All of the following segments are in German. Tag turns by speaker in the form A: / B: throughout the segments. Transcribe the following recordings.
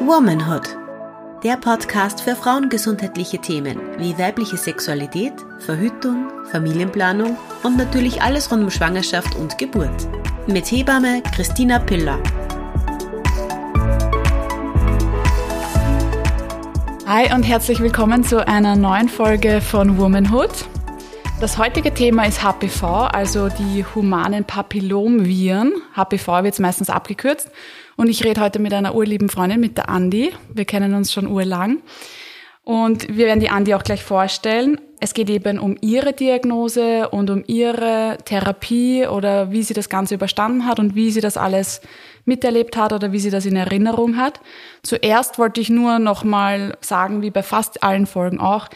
A: Womanhood. Der Podcast für frauengesundheitliche Themen wie weibliche Sexualität, Verhütung, Familienplanung und natürlich alles rund um Schwangerschaft und Geburt. Mit Hebamme Christina Piller.
B: Hi und herzlich willkommen zu einer neuen Folge von Womanhood. Das heutige Thema ist HPV, also die humanen Papillomviren. HPV wird es meistens abgekürzt. Und ich rede heute mit einer urlieben Freundin, mit der Andi. Wir kennen uns schon urlang. Und wir werden die Andi auch gleich vorstellen. Es geht eben um ihre Diagnose und um ihre Therapie oder wie sie das Ganze überstanden hat und wie sie das alles miterlebt hat oder wie sie das in Erinnerung hat. Zuerst wollte ich nur nochmal sagen, wie bei fast allen Folgen auch,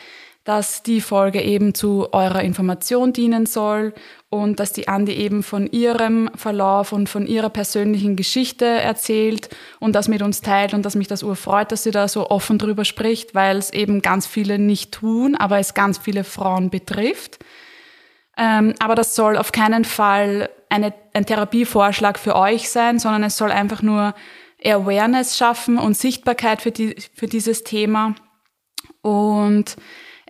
B: dass die Folge eben zu eurer Information dienen soll und dass die Andi eben von ihrem Verlauf und von ihrer persönlichen Geschichte erzählt und das mit uns teilt und dass mich das urfreut, dass sie da so offen drüber spricht, weil es eben ganz viele nicht tun, aber es ganz viele Frauen betrifft. Ähm, aber das soll auf keinen Fall eine, ein Therapievorschlag für euch sein, sondern es soll einfach nur Awareness schaffen und Sichtbarkeit für, die, für dieses Thema. Und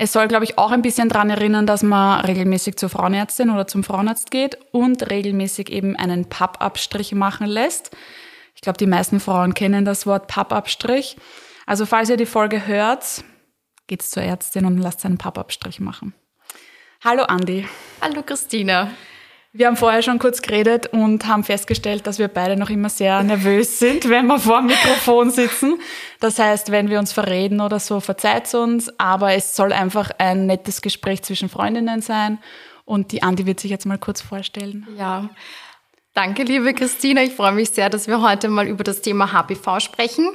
B: es soll, glaube ich, auch ein bisschen daran erinnern, dass man regelmäßig zur Frauenärztin oder zum Frauenarzt geht und regelmäßig eben einen Pappabstrich machen lässt. Ich glaube, die meisten Frauen kennen das Wort Pappabstrich. Also falls ihr die Folge hört, geht's zur Ärztin und lasst einen Pappabstrich machen. Hallo Andi.
C: Hallo Christina.
B: Wir haben vorher schon kurz geredet und haben festgestellt, dass wir beide noch immer sehr nervös sind, wenn wir vor dem Mikrofon sitzen. Das heißt, wenn wir uns verreden oder so, verzeiht uns. Aber es soll einfach ein nettes Gespräch zwischen Freundinnen sein. Und die Andi wird sich jetzt mal kurz vorstellen.
C: Ja. Danke, liebe Christina. Ich freue mich sehr, dass wir heute mal über das Thema HPV sprechen.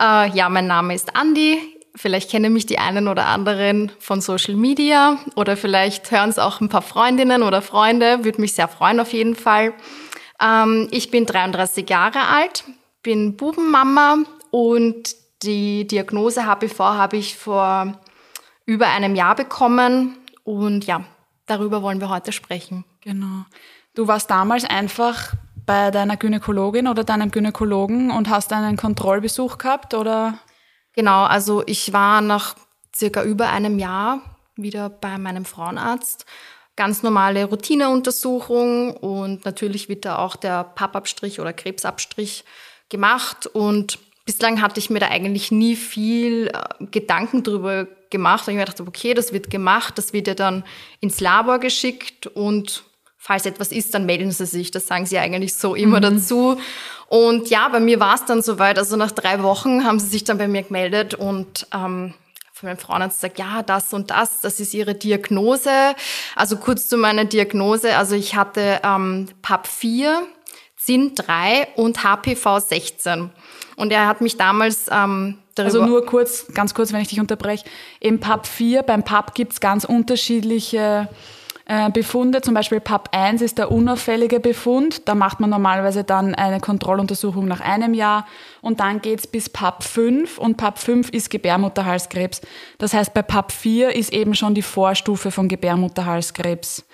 C: Äh, ja, mein Name ist Andi. Vielleicht kennen mich die einen oder anderen von Social Media oder vielleicht hören es auch ein paar Freundinnen oder Freunde. Würde mich sehr freuen auf jeden Fall. Ähm, ich bin 33 Jahre alt, bin Bubenmama und die Diagnose HPV habe ich vor über einem Jahr bekommen und ja, darüber wollen wir heute sprechen.
B: Genau. Du warst damals einfach bei deiner Gynäkologin oder deinem Gynäkologen und hast einen Kontrollbesuch gehabt oder?
C: Genau, also ich war nach circa über einem Jahr wieder bei meinem Frauenarzt. Ganz normale Routineuntersuchung und natürlich wird da auch der Pappabstrich oder Krebsabstrich gemacht und bislang hatte ich mir da eigentlich nie viel äh, Gedanken drüber gemacht. Und ich mir dachte, okay, das wird gemacht, das wird ja dann ins Labor geschickt und falls etwas ist, dann melden Sie sich. Das sagen Sie eigentlich so immer mhm. dazu. Und ja, bei mir war es dann soweit. Also nach drei Wochen haben sie sich dann bei mir gemeldet und ähm, von meinem Frauenarzt gesagt, ja, das und das, das ist ihre Diagnose. Also kurz zu meiner Diagnose. Also ich hatte ähm, PAP 4, ZIN 3 und HPV 16. Und er hat mich damals ähm,
B: darüber... Also nur kurz, ganz kurz, wenn ich dich unterbreche. Im PAP 4, beim PAP gibt's ganz unterschiedliche Befunde, zum Beispiel PAP 1 ist der unauffällige Befund. Da macht man normalerweise dann eine Kontrolluntersuchung nach einem Jahr und dann geht's bis PAP 5 und PAP 5 ist Gebärmutterhalskrebs. Das heißt, bei PAP 4 ist eben schon die Vorstufe von Gebärmutterhalskrebs.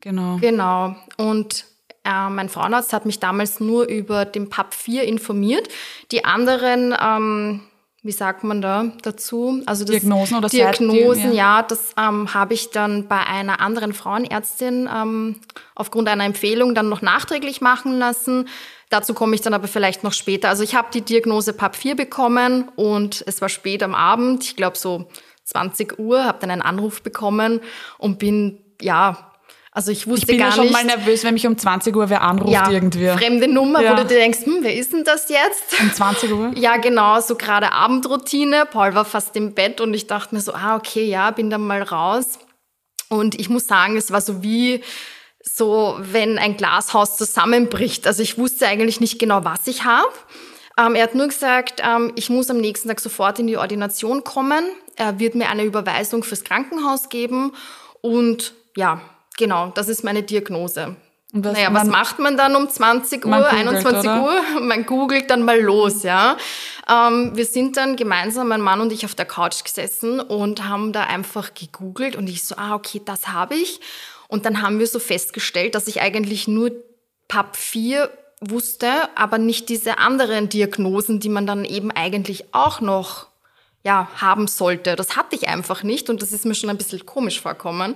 C: Genau. Genau. Und äh, mein Frauenarzt hat mich damals nur über den PAP 4 informiert. Die anderen ähm, wie sagt man da dazu?
B: Also das Diagnosen oder
C: Diagnosen, ja. ja, das ähm, habe ich dann bei einer anderen Frauenärztin ähm, aufgrund einer Empfehlung dann noch nachträglich machen lassen. Dazu komme ich dann aber vielleicht noch später. Also ich habe die Diagnose PAP 4 bekommen und es war spät am Abend, ich glaube so 20 Uhr, habe dann einen Anruf bekommen und bin ja also ich wusste
B: ich bin
C: gar
B: ja schon mal nervös, wenn mich um 20 Uhr wer anruft
C: ja,
B: irgendwie.
C: Fremde Nummer, ja. wo du dir denkst, hm, wer ist denn das jetzt?
B: Um 20 Uhr?
C: Ja, genau, so gerade Abendroutine. Paul war fast im Bett und ich dachte mir so, ah, okay, ja, bin dann mal raus. Und ich muss sagen, es war so wie so, wenn ein Glashaus zusammenbricht. Also ich wusste eigentlich nicht genau, was ich habe. Ähm, er hat nur gesagt, ähm, ich muss am nächsten Tag sofort in die Ordination kommen. Er wird mir eine Überweisung fürs Krankenhaus geben und ja, Genau, das ist meine Diagnose. Was, naja, was macht man dann um 20 Uhr, googelt, 21 oder? Uhr? Man googelt dann mal los, ja. Ähm, wir sind dann gemeinsam, mein Mann und ich, auf der Couch gesessen und haben da einfach gegoogelt und ich so, ah, okay, das habe ich. Und dann haben wir so festgestellt, dass ich eigentlich nur PAP 4 wusste, aber nicht diese anderen Diagnosen, die man dann eben eigentlich auch noch ja, haben sollte. Das hatte ich einfach nicht und das ist mir schon ein bisschen komisch vorkommen.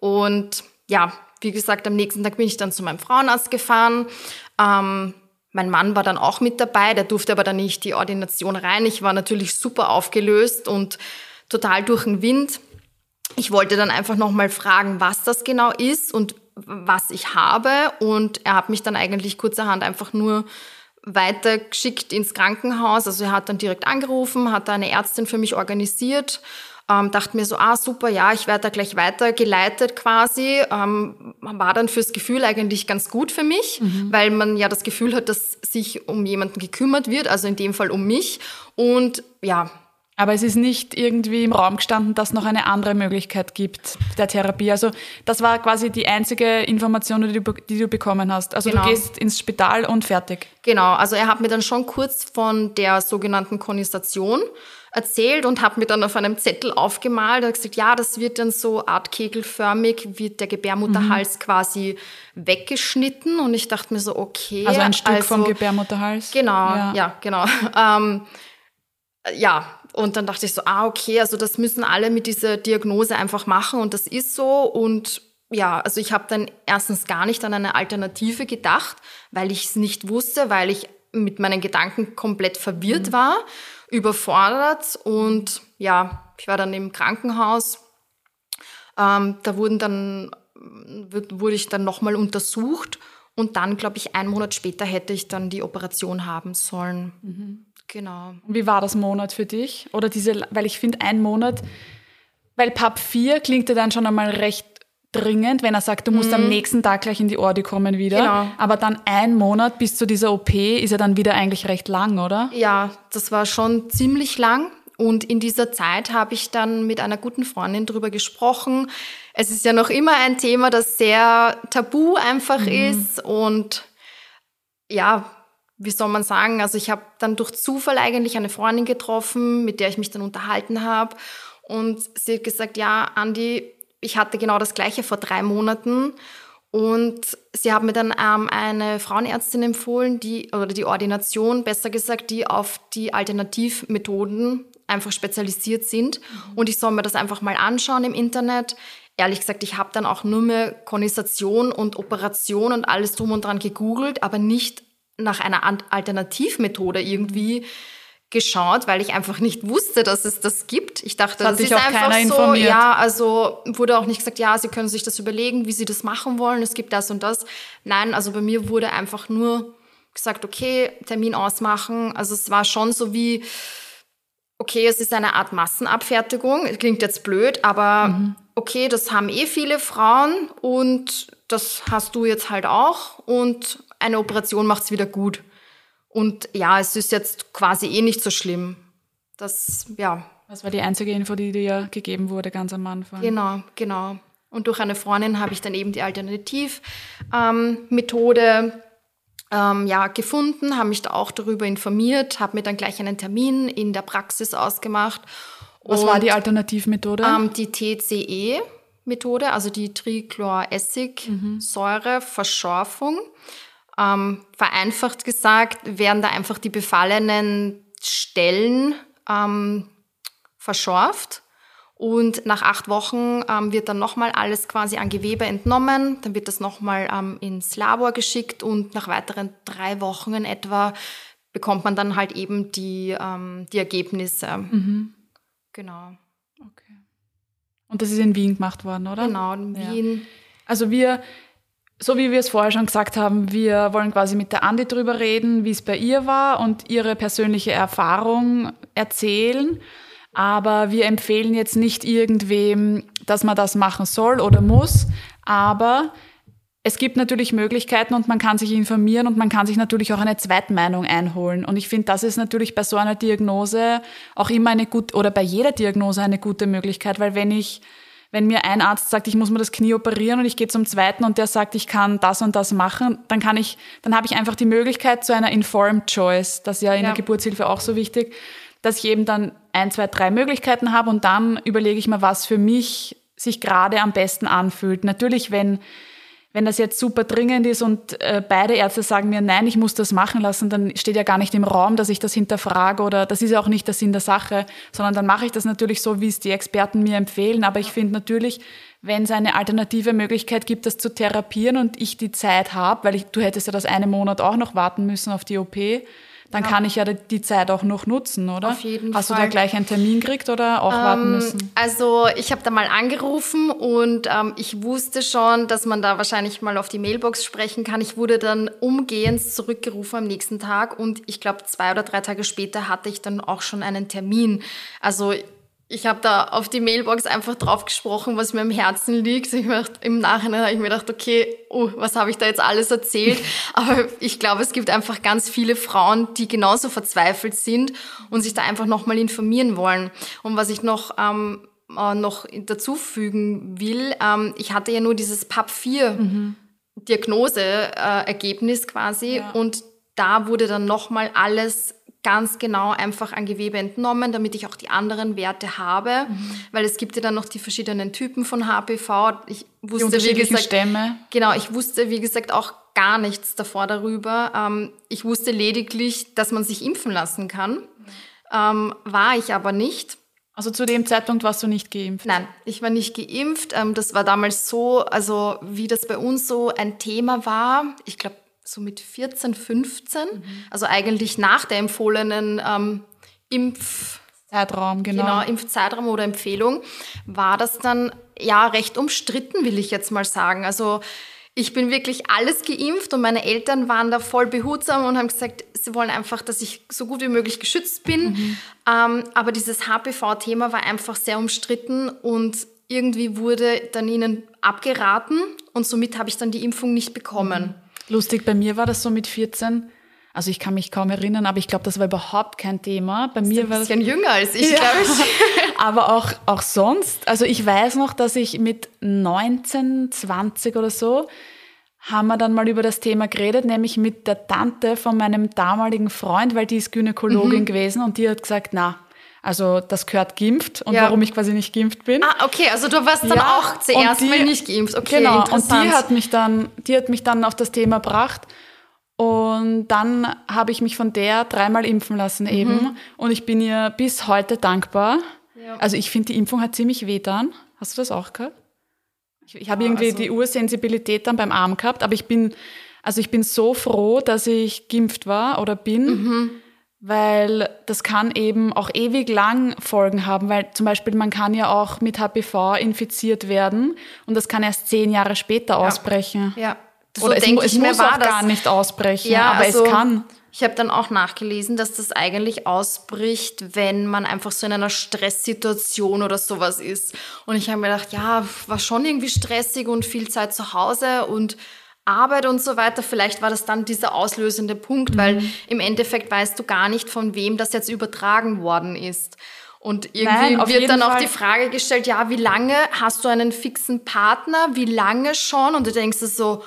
C: Und ja, wie gesagt, am nächsten Tag bin ich dann zu meinem Frauenarzt gefahren. Ähm, mein Mann war dann auch mit dabei, der durfte aber dann nicht die Ordination rein. Ich war natürlich super aufgelöst und total durch den Wind. Ich wollte dann einfach nochmal fragen, was das genau ist und was ich habe. Und er hat mich dann eigentlich kurzerhand einfach nur weitergeschickt ins Krankenhaus. Also er hat dann direkt angerufen, hat eine Ärztin für mich organisiert. Ähm, dachte mir so, ah super, ja, ich werde da gleich weitergeleitet quasi. Ähm, war dann fürs Gefühl eigentlich ganz gut für mich, mhm. weil man ja das Gefühl hat, dass sich um jemanden gekümmert wird, also in dem Fall um mich. Und ja,
B: aber es ist nicht irgendwie im Raum gestanden, dass noch eine andere Möglichkeit gibt der Therapie. Also das war quasi die einzige Information, die du, die du bekommen hast. Also genau. du gehst ins Spital und fertig.
C: Genau, also er hat mir dann schon kurz von der sogenannten Konisation erzählt und hat mir dann auf einem Zettel aufgemalt. Hat gesagt, ja, das wird dann so artkegelförmig, wird der Gebärmutterhals mhm. quasi weggeschnitten. Und ich dachte mir so, okay.
B: Also ein Stück also, vom Gebärmutterhals?
C: Genau, ja, ja genau. Ähm, ja, und dann dachte ich so, ah, okay, also das müssen alle mit dieser Diagnose einfach machen und das ist so. Und ja, also ich habe dann erstens gar nicht an eine Alternative gedacht, weil ich es nicht wusste, weil ich mit meinen Gedanken komplett verwirrt mhm. war, überfordert. Und ja, ich war dann im Krankenhaus. Ähm, da wurden dann, wurde ich dann nochmal untersucht und dann, glaube ich, einen Monat später hätte ich dann die Operation haben sollen. Mhm. Genau.
B: Und wie war das Monat für dich? Oder diese, weil ich finde, ein Monat, weil PAP 4 klingt ja dann schon einmal recht dringend, wenn er sagt, du musst mhm. am nächsten Tag gleich in die Ordi kommen wieder. Genau. Aber dann ein Monat bis zu dieser OP ist ja dann wieder eigentlich recht lang, oder?
C: Ja, das war schon ziemlich lang. Und in dieser Zeit habe ich dann mit einer guten Freundin darüber gesprochen. Es ist ja noch immer ein Thema, das sehr tabu einfach mhm. ist. Und ja, wie soll man sagen, also ich habe dann durch Zufall eigentlich eine Freundin getroffen, mit der ich mich dann unterhalten habe. Und sie hat gesagt, ja, Andi, ich hatte genau das gleiche vor drei Monaten. Und sie hat mir dann ähm, eine Frauenärztin empfohlen, die, oder die Ordination, besser gesagt, die auf die Alternativmethoden einfach spezialisiert sind. Mhm. Und ich soll mir das einfach mal anschauen im Internet. Ehrlich gesagt, ich habe dann auch nur mehr Konisation und Operation und alles drum und dran gegoogelt, aber nicht nach einer Alternativmethode irgendwie geschaut, weil ich einfach nicht wusste, dass es das gibt. Ich dachte, das, das ist einfach so. Informiert. Ja, also wurde auch nicht gesagt, ja, Sie können sich das überlegen, wie Sie das machen wollen. Es gibt das und das. Nein, also bei mir wurde einfach nur gesagt, okay, Termin ausmachen. Also es war schon so wie, okay, es ist eine Art Massenabfertigung. Klingt jetzt blöd, aber mhm. okay, das haben eh viele Frauen und das hast du jetzt halt auch und eine Operation macht es wieder gut. Und ja, es ist jetzt quasi eh nicht so schlimm. Das, ja.
B: Das war die einzige Info, die dir gegeben wurde ganz am Anfang.
C: Genau, genau. Und durch eine Freundin habe ich dann eben die Alternativmethode ähm, ähm, ja, gefunden, habe mich da auch darüber informiert, habe mir dann gleich einen Termin in der Praxis ausgemacht.
B: Was Und, war die Alternativmethode?
C: Ähm, die TCE-Methode, also die Trichloressigsäure-Verschorfung. Mhm. Ähm, vereinfacht gesagt werden da einfach die befallenen Stellen ähm, verschorft. Und nach acht Wochen ähm, wird dann nochmal alles quasi an Gewebe entnommen. Dann wird das nochmal ähm, ins Labor geschickt und nach weiteren drei Wochen in etwa bekommt man dann halt eben die, ähm, die Ergebnisse. Mhm. Genau.
B: Okay. Und das ist in Wien gemacht worden, oder?
C: Genau, in Wien. Ja.
B: Also wir so wie wir es vorher schon gesagt haben, wir wollen quasi mit der Andi drüber reden, wie es bei ihr war und ihre persönliche Erfahrung erzählen. Aber wir empfehlen jetzt nicht irgendwem, dass man das machen soll oder muss. Aber es gibt natürlich Möglichkeiten und man kann sich informieren und man kann sich natürlich auch eine Zweitmeinung einholen. Und ich finde, das ist natürlich bei so einer Diagnose auch immer eine gute, oder bei jeder Diagnose eine gute Möglichkeit, weil wenn ich wenn mir ein Arzt sagt, ich muss mir das Knie operieren und ich gehe zum zweiten und der sagt, ich kann das und das machen, dann kann ich, dann habe ich einfach die Möglichkeit zu einer informed choice. Das ist ja in ja. der Geburtshilfe auch so wichtig, dass ich eben dann ein, zwei, drei Möglichkeiten habe und dann überlege ich mir, was für mich sich gerade am besten anfühlt. Natürlich, wenn wenn das jetzt super dringend ist und äh, beide Ärzte sagen mir, nein, ich muss das machen lassen, dann steht ja gar nicht im Raum, dass ich das hinterfrage oder das ist ja auch nicht der Sinn der Sache, sondern dann mache ich das natürlich so, wie es die Experten mir empfehlen. Aber ich finde natürlich, wenn es eine alternative Möglichkeit gibt, das zu therapieren und ich die Zeit habe, weil ich, du hättest ja das eine Monat auch noch warten müssen auf die OP, dann ja. kann ich ja die Zeit auch noch nutzen, oder?
C: Auf jeden
B: Hast
C: Fall.
B: du da gleich einen Termin gekriegt oder auch ähm, warten müssen?
C: Also ich habe da mal angerufen und ähm, ich wusste schon, dass man da wahrscheinlich mal auf die Mailbox sprechen kann. Ich wurde dann umgehend zurückgerufen am nächsten Tag und ich glaube zwei oder drei Tage später hatte ich dann auch schon einen Termin. Also ich habe da auf die Mailbox einfach drauf gesprochen, was mir im Herzen liegt. Ich dachte, Im Nachhinein habe ich mir gedacht, okay, oh, was habe ich da jetzt alles erzählt? Aber ich glaube, es gibt einfach ganz viele Frauen, die genauso verzweifelt sind und sich da einfach nochmal informieren wollen. Und was ich noch, ähm, äh, noch dazu fügen will, ähm, ich hatte ja nur dieses PAP-4-Diagnose-Ergebnis äh, quasi ja. und da wurde dann nochmal alles ganz genau einfach an Gewebe entnommen, damit ich auch die anderen Werte habe, mhm. weil es gibt ja dann noch die verschiedenen Typen von HPV. Ich wusste,
B: wie gesagt, Stämme.
C: genau, ich wusste, wie gesagt, auch gar nichts davor darüber. Ähm, ich wusste lediglich, dass man sich impfen lassen kann. Ähm, war ich aber nicht.
B: Also zu dem Zeitpunkt warst du nicht geimpft?
C: Nein, ich war nicht geimpft. Ähm, das war damals so, also wie das bei uns so ein Thema war. Ich glaube, so mit 14, 15, mhm. also eigentlich nach der empfohlenen ähm, Impf
B: Zeitraum, genau.
C: Genau, Impfzeitraum oder Empfehlung, war das dann ja recht umstritten, will ich jetzt mal sagen. Also ich bin wirklich alles geimpft und meine Eltern waren da voll behutsam und haben gesagt, sie wollen einfach, dass ich so gut wie möglich geschützt bin. Mhm. Ähm, aber dieses HPV-Thema war einfach sehr umstritten und irgendwie wurde dann ihnen abgeraten und somit habe ich dann die Impfung nicht bekommen. Mhm.
B: Lustig, bei mir war das so mit 14. Also ich kann mich kaum erinnern, aber ich glaube, das war überhaupt kein Thema. Bei mir war
C: das ein bisschen jünger als ich, ja. glaube
B: ich. aber auch, auch sonst. Also ich weiß noch, dass ich mit 19, 20 oder so haben wir dann mal über das Thema geredet, nämlich mit der Tante von meinem damaligen Freund, weil die ist Gynäkologin mhm. gewesen und die hat gesagt, na, also das gehört geimpft und ja. warum ich quasi nicht geimpft bin.
C: Ah, okay, also du warst dann ja, auch zuerst die, mal nicht geimpft. Okay,
B: genau. Und die hat mich dann, die hat mich dann auf das Thema gebracht. Und dann habe ich mich von der dreimal impfen lassen eben. Mhm. Und ich bin ihr bis heute dankbar. Ja. Also ich finde, die Impfung hat ziemlich weh dann. Hast du das auch gehabt? Ich, ich habe irgendwie also. die Ursensibilität dann beim Arm gehabt, aber ich bin, also ich bin so froh, dass ich geimpft war oder bin. Mhm weil das kann eben auch ewig lang Folgen haben, weil zum Beispiel man kann ja auch mit HPV infiziert werden und das kann erst zehn Jahre später ja. ausbrechen.
C: Ja,
B: so Oder es, es muss auch gar nicht ausbrechen, ja, aber also, es kann.
C: Ich habe dann auch nachgelesen, dass das eigentlich ausbricht, wenn man einfach so in einer Stresssituation oder sowas ist. Und ich habe mir gedacht, ja, war schon irgendwie stressig und viel Zeit zu Hause und Arbeit und so weiter, vielleicht war das dann dieser auslösende Punkt, mhm. weil im Endeffekt weißt du gar nicht, von wem das jetzt übertragen worden ist. Und irgendwie Nein, wird dann auch die Frage gestellt, ja, wie lange hast du einen fixen Partner? Wie lange schon? Und du denkst so,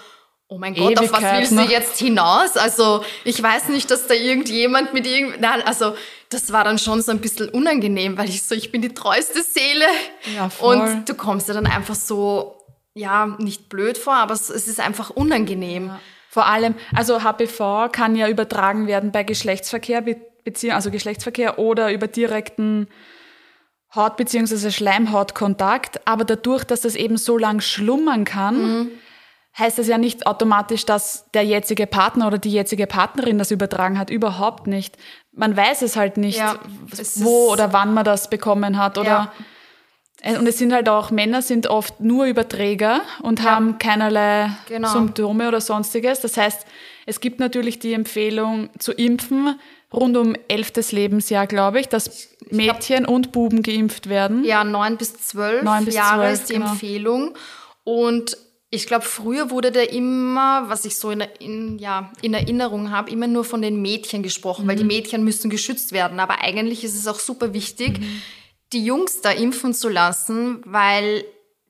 C: oh mein Gott, Ewigkeit, auf was willst du jetzt hinaus? Also ich weiß nicht, dass da irgendjemand mit irgend... Nein, also das war dann schon so ein bisschen unangenehm, weil ich so, ich bin die treueste Seele. Ja, voll. Und du kommst ja dann einfach so ja, nicht blöd vor, aber es, es ist einfach unangenehm. Ja.
B: Vor allem, also HPV kann ja übertragen werden bei Geschlechtsverkehr, also Geschlechtsverkehr oder über direkten Haut- bzw. Schleimhautkontakt. Aber dadurch, dass das eben so lang schlummern kann, mhm. heißt das ja nicht automatisch, dass der jetzige Partner oder die jetzige Partnerin das übertragen hat. Überhaupt nicht. Man weiß es halt nicht, ja, wo oder wann man das bekommen hat oder ja. Äh, und es sind halt auch, Männer sind oft nur Überträger und ja. haben keinerlei genau. Symptome oder sonstiges. Das heißt, es gibt natürlich die Empfehlung zu impfen, rund um elftes Lebensjahr, glaube ich, dass Mädchen glaub, und Buben geimpft werden.
C: Ja, neun bis zwölf bis Jahre 12, ist die genau. Empfehlung. Und ich glaube, früher wurde da immer, was ich so in, in, ja, in Erinnerung habe, immer nur von den Mädchen gesprochen, mhm. weil die mhm. Mädchen müssen geschützt werden. Aber eigentlich ist es auch super wichtig, mhm die Jungs da impfen zu lassen, weil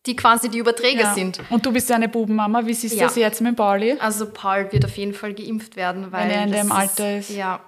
C: die quasi die Überträger ja. sind.
B: Und du bist ja eine Bubenmama. Wie siehst du ja. das jetzt mit Pauli?
C: Also Paul wird auf jeden Fall geimpft werden, weil
B: wenn er in dem Alter ist.
C: Ja,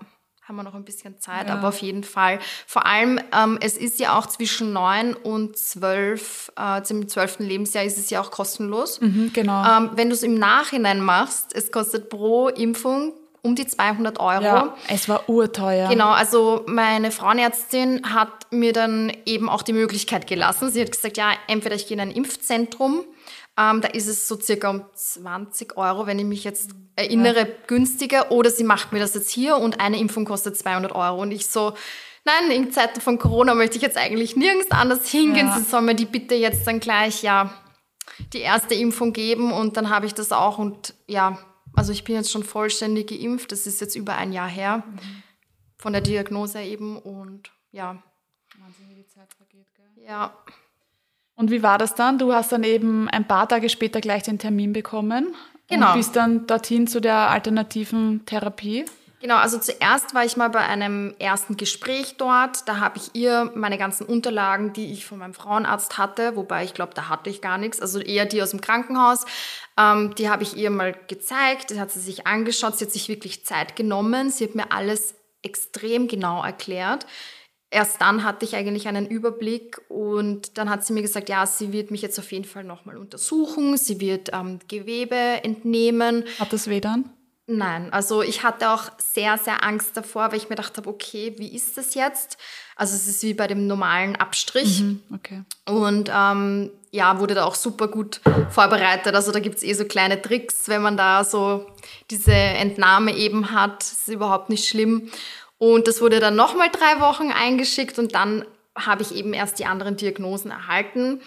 C: haben wir noch ein bisschen Zeit, ja. aber auf jeden Fall. Vor allem, ähm, es ist ja auch zwischen neun und zwölf, äh, zum zwölften Lebensjahr ist es ja auch kostenlos.
B: Mhm, genau.
C: Ähm, wenn du es im Nachhinein machst, es kostet pro Impfung um die 200 Euro.
B: Ja, es war urteuer.
C: Genau, also meine Frauenärztin hat mir dann eben auch die Möglichkeit gelassen. Sie hat gesagt, ja, entweder ich gehe in ein Impfzentrum, ähm, da ist es so circa um 20 Euro, wenn ich mich jetzt erinnere, ja. günstiger, oder sie macht mir das jetzt hier und eine Impfung kostet 200 Euro. Und ich so, nein, in Zeiten von Corona möchte ich jetzt eigentlich nirgends anders hingehen. Ja. Sie soll mir die bitte jetzt dann gleich, ja, die erste Impfung geben und dann habe ich das auch und ja, also ich bin jetzt schon vollständig geimpft. Das ist jetzt über ein Jahr her mhm. von der Diagnose eben und ja. Wahnsinn, wie die Zeit vergeht, gell? Ja.
B: Und wie war das dann? Du hast dann eben ein paar Tage später gleich den Termin bekommen
C: genau.
B: und bist dann dorthin zu der alternativen Therapie.
C: Genau, also zuerst war ich mal bei einem ersten Gespräch dort. Da habe ich ihr meine ganzen Unterlagen, die ich von meinem Frauenarzt hatte, wobei ich glaube, da hatte ich gar nichts, also eher die aus dem Krankenhaus, ähm, die habe ich ihr mal gezeigt. Das hat sie sich angeschaut. Sie hat sich wirklich Zeit genommen. Sie hat mir alles extrem genau erklärt. Erst dann hatte ich eigentlich einen Überblick und dann hat sie mir gesagt, ja, sie wird mich jetzt auf jeden Fall nochmal untersuchen. Sie wird ähm, Gewebe entnehmen.
B: Hat das weh dann?
C: Nein, also ich hatte auch sehr, sehr Angst davor, weil ich mir gedacht habe, okay, wie ist das jetzt? Also es ist wie bei dem normalen Abstrich.
B: Mhm, okay.
C: Und ähm, ja, wurde da auch super gut vorbereitet. Also da gibt es eh so kleine Tricks, wenn man da so diese Entnahme eben hat. Das ist überhaupt nicht schlimm. Und das wurde dann nochmal drei Wochen eingeschickt und dann habe ich eben erst die anderen Diagnosen erhalten.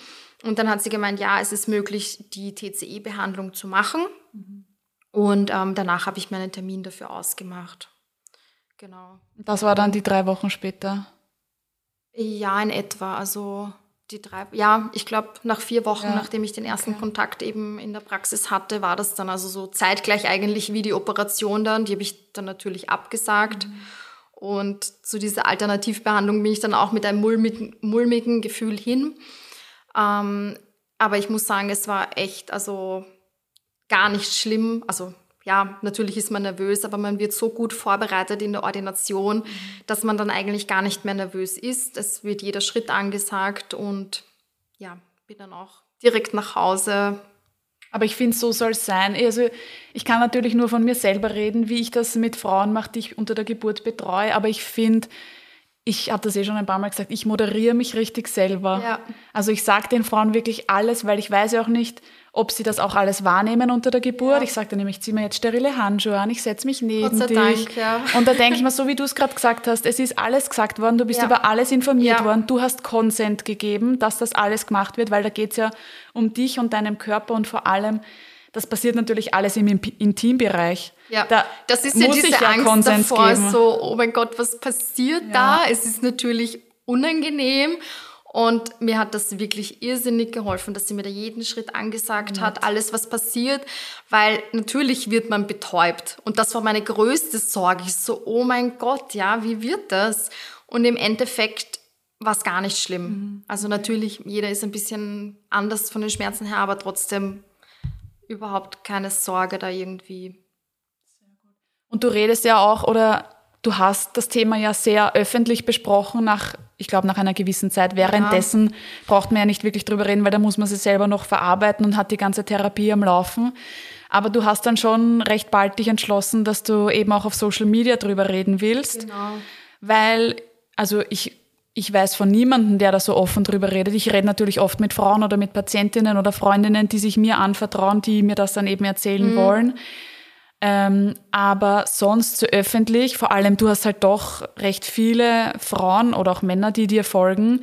C: Und dann hat sie gemeint, ja, es ist möglich, die TCE-Behandlung zu machen. Und ähm, danach habe ich mir einen Termin dafür ausgemacht. Genau.
B: Das war dann die drei Wochen später?
C: Ja, in etwa. Also die drei, ja, ich glaube, nach vier Wochen, ja. nachdem ich den ersten okay. Kontakt eben in der Praxis hatte, war das dann also so zeitgleich eigentlich wie die Operation dann. Die habe ich dann natürlich abgesagt. Mhm. Und zu dieser Alternativbehandlung bin ich dann auch mit einem mulmigen, mulmigen Gefühl hin. Ähm, aber ich muss sagen, es war echt, also gar nicht schlimm. Also ja, natürlich ist man nervös, aber man wird so gut vorbereitet in der Ordination, dass man dann eigentlich gar nicht mehr nervös ist. Es wird jeder Schritt angesagt und ja, bin dann auch direkt nach Hause.
B: Aber ich finde, so soll es sein. Also ich kann natürlich nur von mir selber reden, wie ich das mit Frauen mache, die ich unter der Geburt betreue. Aber ich finde, ich habe das eh schon ein paar Mal gesagt, ich moderiere mich richtig selber.
C: Ja.
B: Also ich sage den Frauen wirklich alles, weil ich weiß ja auch nicht, ob sie das auch alles wahrnehmen unter der Geburt. Ja. Ich sagte nämlich, ich ziehe mir jetzt sterile Handschuhe an, ich setze mich neben Gott sei dich. Dank, ja. Und da denke ich mir, so wie du es gerade gesagt hast, es ist alles gesagt worden, du bist ja. über alles informiert worden, du hast Consent gegeben, dass das alles gemacht wird, weil da geht es ja um dich und deinem Körper und vor allem, das passiert natürlich alles im Intimbereich.
C: Ja, da das ist ja diese ja Angst Konsens davor, geben. so, oh mein Gott, was passiert da? Es ist natürlich unangenehm und mir hat das wirklich irrsinnig geholfen, dass sie mir da jeden Schritt angesagt mhm. hat, alles was passiert, weil natürlich wird man betäubt. Und das war meine größte Sorge. Ich so, oh mein Gott, ja, wie wird das? Und im Endeffekt war es gar nicht schlimm. Mhm. Also natürlich, jeder ist ein bisschen anders von den Schmerzen her, aber trotzdem überhaupt keine Sorge da irgendwie.
B: Und du redest ja auch oder du hast das Thema ja sehr öffentlich besprochen nach ich glaube, nach einer gewissen Zeit. Währenddessen ja. braucht man ja nicht wirklich drüber reden, weil da muss man sie selber noch verarbeiten und hat die ganze Therapie am Laufen. Aber du hast dann schon recht bald dich entschlossen, dass du eben auch auf Social Media drüber reden willst.
C: Genau.
B: Weil, also ich, ich weiß von niemandem, der da so offen drüber redet. Ich rede natürlich oft mit Frauen oder mit Patientinnen oder Freundinnen, die sich mir anvertrauen, die mir das dann eben erzählen mhm. wollen. Ähm, aber sonst so öffentlich, vor allem du hast halt doch recht viele Frauen oder auch Männer, die dir folgen,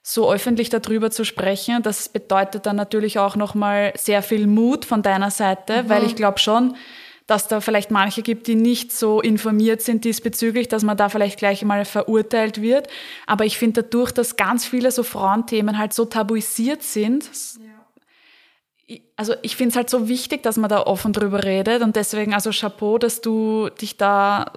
B: so öffentlich darüber zu sprechen, das bedeutet dann natürlich auch nochmal sehr viel Mut von deiner Seite, mhm. weil ich glaube schon, dass da vielleicht manche gibt, die nicht so informiert sind diesbezüglich, dass man da vielleicht gleich mal verurteilt wird. Aber ich finde dadurch, dass ganz viele so Frauenthemen halt so tabuisiert sind, ja also ich finde es halt so wichtig, dass man da offen drüber redet und deswegen also Chapeau, dass du dich da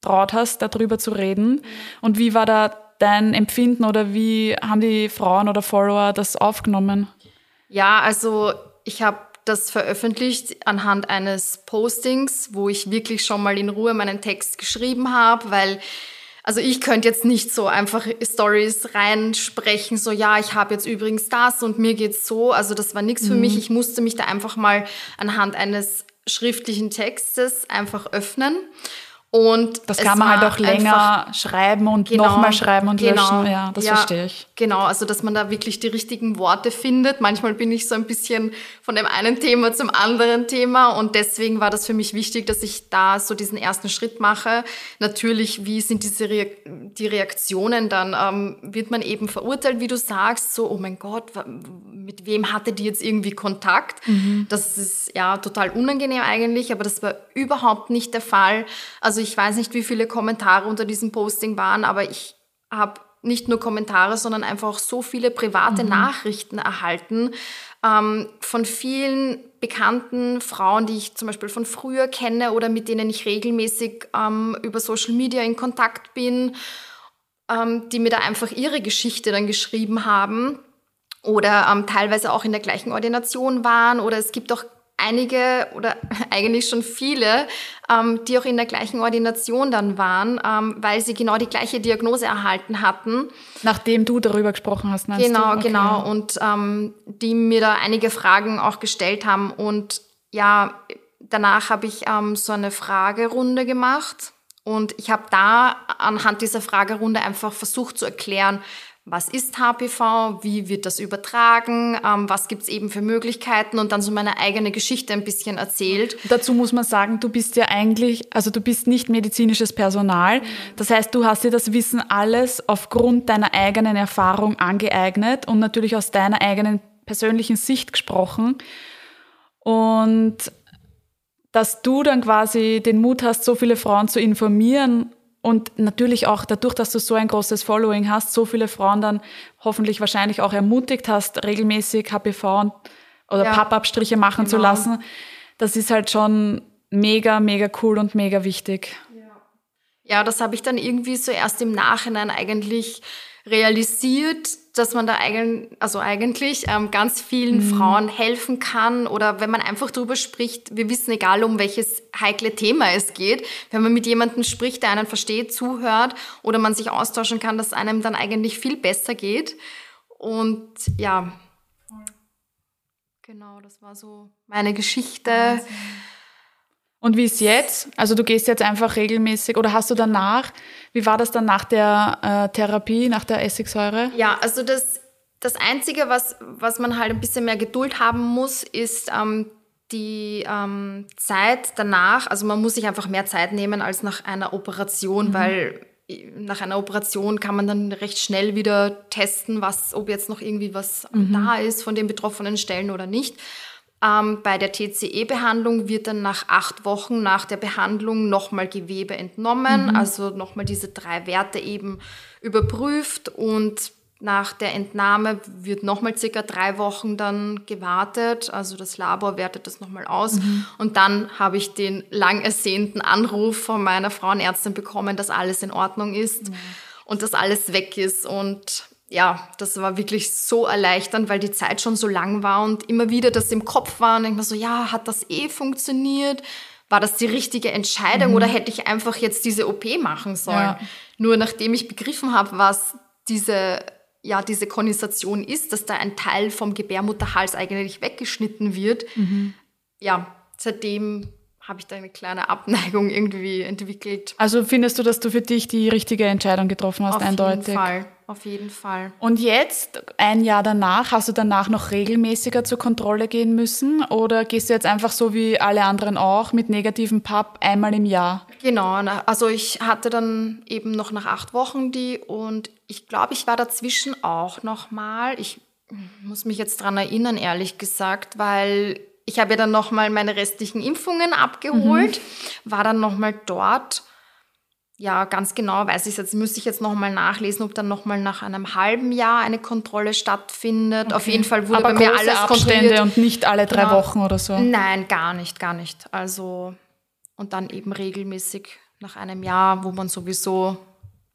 B: traut hast, darüber zu reden. Und wie war da dein Empfinden oder wie haben die Frauen oder Follower das aufgenommen?
C: Ja, also ich habe das veröffentlicht anhand eines Postings, wo ich wirklich schon mal in Ruhe meinen Text geschrieben habe, weil also ich könnte jetzt nicht so einfach Stories reinsprechen, so ja, ich habe jetzt übrigens das und mir geht's so. Also das war nichts für mhm. mich. Ich musste mich da einfach mal anhand eines schriftlichen Textes einfach öffnen. Und
B: das kann man halt auch länger schreiben und genau, nochmal schreiben und genau, löschen. Ja, das ja, verstehe ich.
C: Genau, also dass man da wirklich die richtigen Worte findet. Manchmal bin ich so ein bisschen von dem einen Thema zum anderen Thema und deswegen war das für mich wichtig, dass ich da so diesen ersten Schritt mache. Natürlich, wie sind diese Re die Reaktionen dann? Ähm, wird man eben verurteilt, wie du sagst, so, oh mein Gott, mit wem hatte die jetzt irgendwie Kontakt? Mhm. Das ist ja total unangenehm eigentlich, aber das war überhaupt nicht der Fall. Also ich weiß nicht, wie viele Kommentare unter diesem Posting waren, aber ich habe nicht nur Kommentare, sondern einfach auch so viele private mhm. Nachrichten erhalten ähm, von vielen bekannten Frauen, die ich zum Beispiel von früher kenne oder mit denen ich regelmäßig ähm, über Social Media in Kontakt bin, ähm, die mir da einfach ihre Geschichte dann geschrieben haben oder ähm, teilweise auch in der gleichen Ordination waren oder es gibt auch einige oder eigentlich schon viele, ähm, die auch in der gleichen Ordination dann waren, ähm, weil sie genau die gleiche Diagnose erhalten hatten.
B: Nachdem du darüber gesprochen hast, meinst
C: genau,
B: du?
C: Okay. Genau, und ähm, die mir da einige Fragen auch gestellt haben. Und ja, danach habe ich ähm, so eine Fragerunde gemacht. Und ich habe da anhand dieser Fragerunde einfach versucht zu erklären, was ist HPV, wie wird das übertragen, ähm, was gibt's eben für Möglichkeiten und dann so meine eigene Geschichte ein bisschen erzählt.
B: Dazu muss man sagen, du bist ja eigentlich, also du bist nicht medizinisches Personal. Das heißt, du hast dir das Wissen alles aufgrund deiner eigenen Erfahrung angeeignet und natürlich aus deiner eigenen persönlichen Sicht gesprochen. Und dass du dann quasi den Mut hast, so viele Frauen zu informieren und natürlich auch dadurch, dass du so ein großes Following hast, so viele Frauen dann hoffentlich wahrscheinlich auch ermutigt hast, regelmäßig HPV oder ja, Pappabstriche machen genau. zu lassen. Das ist halt schon mega, mega cool und mega wichtig.
C: Ja, ja das habe ich dann irgendwie so erst im Nachhinein eigentlich realisiert, dass man da eigentlich, also eigentlich ähm, ganz vielen mhm. Frauen helfen kann oder wenn man einfach darüber spricht, wir wissen egal um welches heikle Thema es geht, wenn man mit jemandem spricht, der einen versteht, zuhört oder man sich austauschen kann, dass einem dann eigentlich viel besser geht und ja, genau, das war so meine Geschichte. Wahnsinn.
B: Und wie ist jetzt? Also du gehst jetzt einfach regelmäßig oder hast du danach, wie war das dann nach der äh, Therapie, nach der Essigsäure?
C: Ja, also das, das Einzige, was, was man halt ein bisschen mehr Geduld haben muss, ist ähm, die ähm, Zeit danach. Also man muss sich einfach mehr Zeit nehmen als nach einer Operation, mhm. weil nach einer Operation kann man dann recht schnell wieder testen, was, ob jetzt noch irgendwie was mhm. da ist von den betroffenen Stellen oder nicht. Ähm, bei der TCE-Behandlung wird dann nach acht Wochen nach der Behandlung nochmal Gewebe entnommen, mhm. also nochmal diese drei Werte eben überprüft und nach der Entnahme wird nochmal circa drei Wochen dann gewartet. Also das Labor wertet das nochmal aus. Mhm. Und dann habe ich den lang ersehnten Anruf von meiner Frauenärztin bekommen, dass alles in Ordnung ist mhm. und dass alles weg ist. Und ja, das war wirklich so erleichternd, weil die Zeit schon so lang war und immer wieder das im Kopf war und ich mir so, ja, hat das eh funktioniert? War das die richtige Entscheidung mhm. oder hätte ich einfach jetzt diese OP machen sollen? Ja. Nur nachdem ich begriffen habe, was diese, ja, diese Kondensation ist, dass da ein Teil vom Gebärmutterhals eigentlich weggeschnitten wird, mhm. ja, seitdem habe ich da eine kleine Abneigung irgendwie entwickelt.
B: Also findest du, dass du für dich die richtige Entscheidung getroffen hast,
C: Auf
B: eindeutig?
C: Auf jeden Fall. Auf jeden Fall.
B: Und jetzt, ein Jahr danach, hast du danach noch regelmäßiger zur Kontrolle gehen müssen? Oder gehst du jetzt einfach so wie alle anderen auch mit negativem PAP einmal im Jahr?
C: Genau, also ich hatte dann eben noch nach acht Wochen die und ich glaube, ich war dazwischen auch nochmal. Ich muss mich jetzt dran erinnern, ehrlich gesagt, weil ich habe ja dann nochmal meine restlichen Impfungen abgeholt, mhm. war dann nochmal dort ja, ganz genau weiß ich jetzt, müsste ich jetzt nochmal nachlesen, ob dann nochmal nach einem halben Jahr eine Kontrolle stattfindet. Okay. Auf jeden Fall wurde
B: Aber
C: bei mir alles
B: Abstände kontrolliert. und nicht alle drei genau. Wochen oder so?
C: Nein, gar nicht, gar nicht. Also, und dann eben regelmäßig nach einem Jahr, wo man sowieso,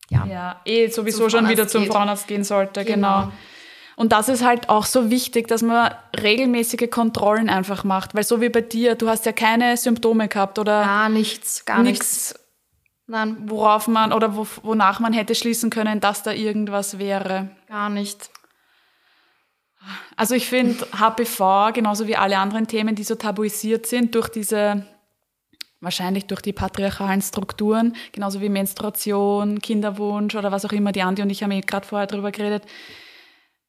B: ja. Ja, eh sowieso schon wieder zum geht. Frauenarzt gehen sollte, genau. genau. Und das ist halt auch so wichtig, dass man regelmäßige Kontrollen einfach macht. Weil so wie bei dir, du hast ja keine Symptome gehabt oder
C: Gar nichts, gar
B: nichts,
C: nichts. Nein,
B: worauf man oder wo, wonach man hätte schließen können, dass da irgendwas wäre.
C: gar nicht.
B: Also ich finde HPV, genauso wie alle anderen Themen, die so tabuisiert sind, durch diese, wahrscheinlich durch die patriarchalen Strukturen, genauso wie Menstruation, Kinderwunsch oder was auch immer, die Andi und ich haben eh gerade vorher drüber geredet,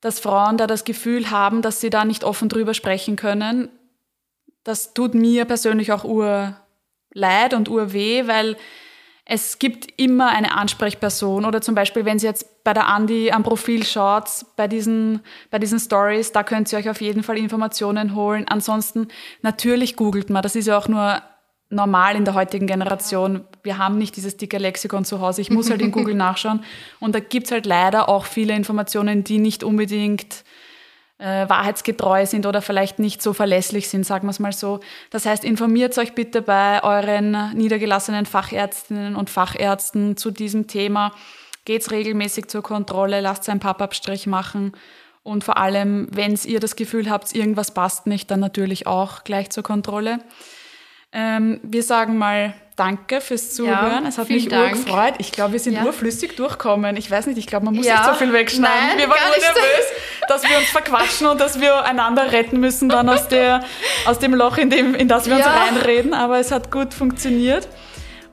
B: dass Frauen da das Gefühl haben, dass sie da nicht offen drüber sprechen können. Das tut mir persönlich auch ur leid und ur weh, weil es gibt immer eine Ansprechperson oder zum Beispiel, wenn Sie jetzt bei der Andi am Profil schaut, bei diesen, bei diesen Stories, da könnt ihr euch auf jeden Fall Informationen holen. Ansonsten, natürlich googelt man, das ist ja auch nur normal in der heutigen Generation. Wir haben nicht dieses dicke Lexikon zu Hause. Ich muss halt in Google nachschauen. Und da gibt's halt leider auch viele Informationen, die nicht unbedingt äh, wahrheitsgetreu sind oder vielleicht nicht so verlässlich sind, sagen wir es mal so. Das heißt, informiert euch bitte bei euren niedergelassenen Fachärztinnen und Fachärzten zu diesem Thema. Geht's regelmäßig zur Kontrolle, lasst einen Pappabstrich machen. Und vor allem, wenn ihr das Gefühl habt, irgendwas passt nicht, dann natürlich auch gleich zur Kontrolle. Ähm, wir sagen mal Danke fürs Zuhören.
C: Ja,
B: es hat mich
C: Dank.
B: urgefreut. Ich glaube, wir sind
C: Ja.
B: urflüssig durchkommen. Ich weiß nicht, ich glaube, man muss
C: Ja.
B: nicht so viel wegschneiden.
C: Nein,
B: wir waren nur nervös, dass wir uns verquatschen und dass wir einander retten müssen dann aus, der, aus dem Loch, in, dem, in das wir uns reinreden. Aber es hat gut funktioniert.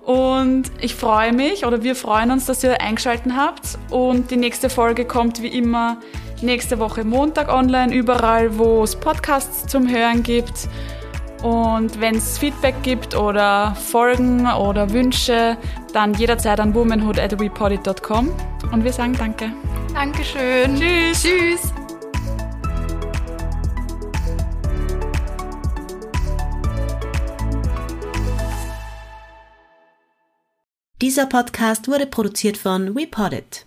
B: Und ich freue mich oder wir freuen uns, dass ihr eingeschaltet habt. Und die nächste Folge kommt wie immer nächste Woche Montag online, überall, wo es Podcasts zum Hören gibt. Und wenn es Feedback gibt oder Folgen oder Wünsche, dann jederzeit an womanhood.wepodit.com. Und wir sagen Danke.
C: Dankeschön.
B: Tschüss.
C: Tschüss.
A: Dieser Podcast wurde produziert von WePoddit.